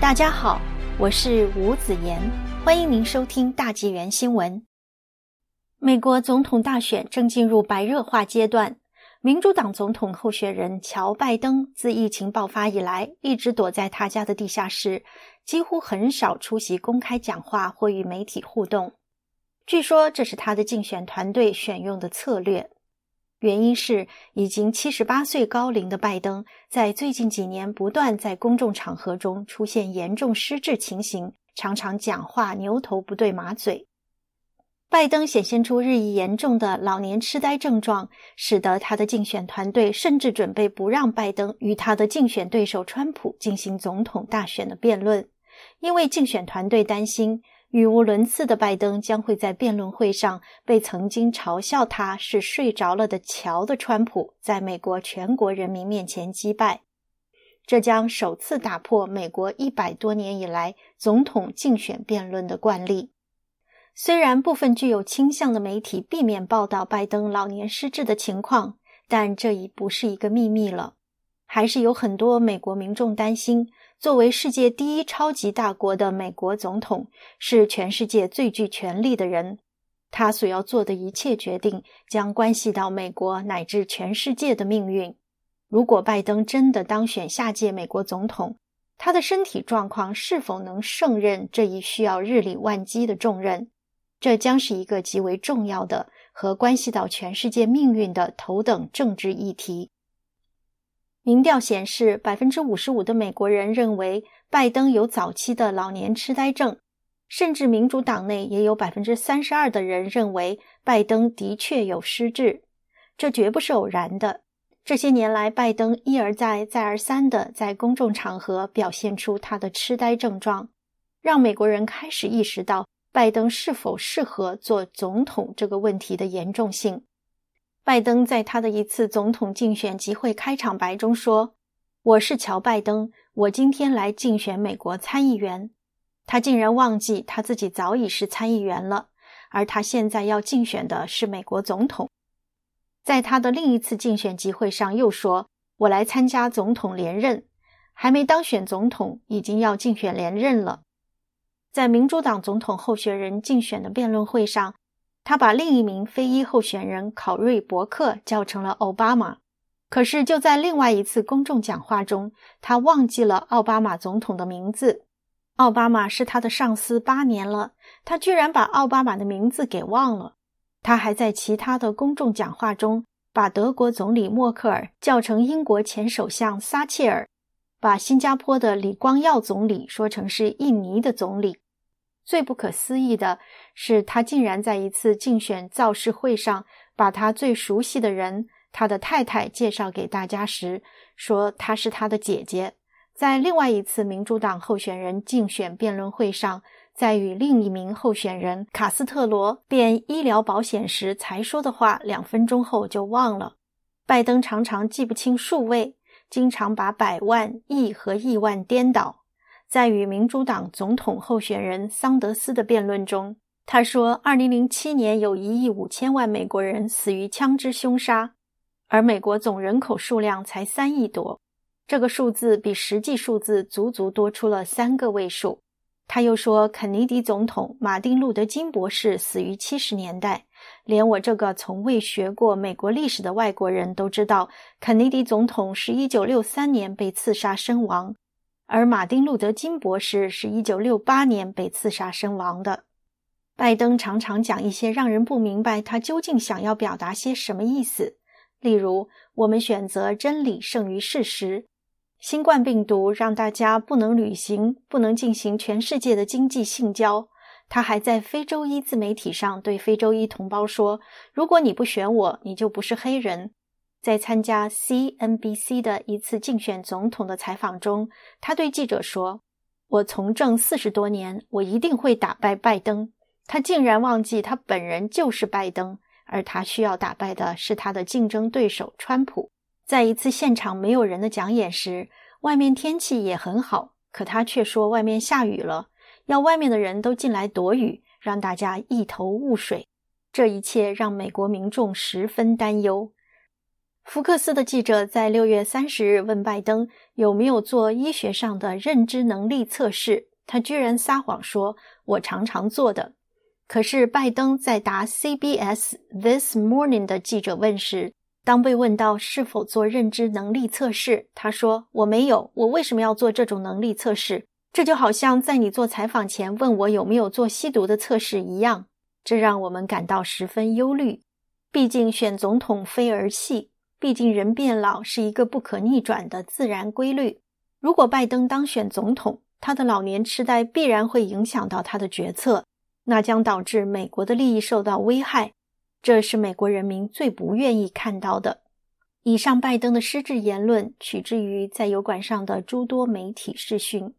大家好，我是吴子言，欢迎您收听大纪元新闻。美国总统大选正进入白热化阶段，民主党总统候选人乔·拜登自疫情爆发以来，一直躲在他家的地下室，几乎很少出席公开讲话或与媒体互动。据说这是他的竞选团队选用的策略。原因是已经七十八岁高龄的拜登，在最近几年不断在公众场合中出现严重失智情形，常常讲话牛头不对马嘴。拜登显现出日益严重的老年痴呆症状，使得他的竞选团队甚至准备不让拜登与他的竞选对手川普进行总统大选的辩论，因为竞选团队担心。语无伦次的拜登将会在辩论会上被曾经嘲笑他是睡着了的乔的川普在美国全国人民面前击败，这将首次打破美国一百多年以来总统竞选辩论的惯例。虽然部分具有倾向的媒体避免报道拜登老年失智的情况，但这已不是一个秘密了。还是有很多美国民众担心。作为世界第一超级大国的美国总统，是全世界最具权力的人。他所要做的一切决定将关系到美国乃至全世界的命运。如果拜登真的当选下届美国总统，他的身体状况是否能胜任这一需要日理万机的重任，这将是一个极为重要的和关系到全世界命运的头等政治议题。民调显示，百分之五十五的美国人认为拜登有早期的老年痴呆症，甚至民主党内也有百分之三十二的人认为拜登的确有失智。这绝不是偶然的。这些年来，拜登一而再、再而三地在公众场合表现出他的痴呆症状，让美国人开始意识到拜登是否适合做总统这个问题的严重性。拜登在他的一次总统竞选集会开场白中说：“我是乔·拜登，我今天来竞选美国参议员。”他竟然忘记他自己早已是参议员了，而他现在要竞选的是美国总统。在他的另一次竞选集会上又说：“我来参加总统连任，还没当选总统，已经要竞选连任了。”在民主党总统候选人竞选的辩论会上。他把另一名非裔候选人考瑞·伯克叫成了奥巴马，可是就在另外一次公众讲话中，他忘记了奥巴马总统的名字。奥巴马是他的上司八年了，他居然把奥巴马的名字给忘了。他还在其他的公众讲话中，把德国总理默克尔叫成英国前首相撒切尔，把新加坡的李光耀总理说成是印尼的总理。最不可思议的是，他竟然在一次竞选造势会上，把他最熟悉的人——他的太太——介绍给大家时，说她是他的姐姐。在另外一次民主党候选人竞选辩论会上，在与另一名候选人卡斯特罗辩医疗保险时才说的话，两分钟后就忘了。拜登常常记不清数位，经常把百万、亿和亿万颠倒。在与民主党总统候选人桑德斯的辩论中，他说：“2007 年有一亿五千万美国人死于枪支凶杀，而美国总人口数量才三亿多，这个数字比实际数字足足多出了三个位数。”他又说：“肯尼迪总统、马丁·路德·金博士死于七十年代，连我这个从未学过美国历史的外国人都知道，肯尼迪总统是一九六三年被刺杀身亡。”而马丁·路德·金博士是一九六八年被刺杀身亡的。拜登常常讲一些让人不明白他究竟想要表达些什么意思，例如“我们选择真理胜于事实”，新冠病毒让大家不能旅行，不能进行全世界的经济性交。他还在非洲裔自媒体上对非洲裔同胞说：“如果你不选我，你就不是黑人。”在参加 CNBC 的一次竞选总统的采访中，他对记者说：“我从政四十多年，我一定会打败拜登。”他竟然忘记他本人就是拜登，而他需要打败的是他的竞争对手川普。在一次现场没有人的讲演时，外面天气也很好，可他却说外面下雨了，要外面的人都进来躲雨，让大家一头雾水。这一切让美国民众十分担忧。福克斯的记者在六月三十日问拜登有没有做医学上的认知能力测试，他居然撒谎说：“我常常做的。”可是拜登在答 CBS This Morning 的记者问时，当被问到是否做认知能力测试，他说：“我没有，我为什么要做这种能力测试？这就好像在你做采访前问我有没有做吸毒的测试一样。”这让我们感到十分忧虑。毕竟选总统非儿戏。毕竟，人变老是一个不可逆转的自然规律。如果拜登当选总统，他的老年痴呆必然会影响到他的决策，那将导致美国的利益受到危害。这是美国人民最不愿意看到的。以上拜登的失智言论取之于在油管上的诸多媒体视讯，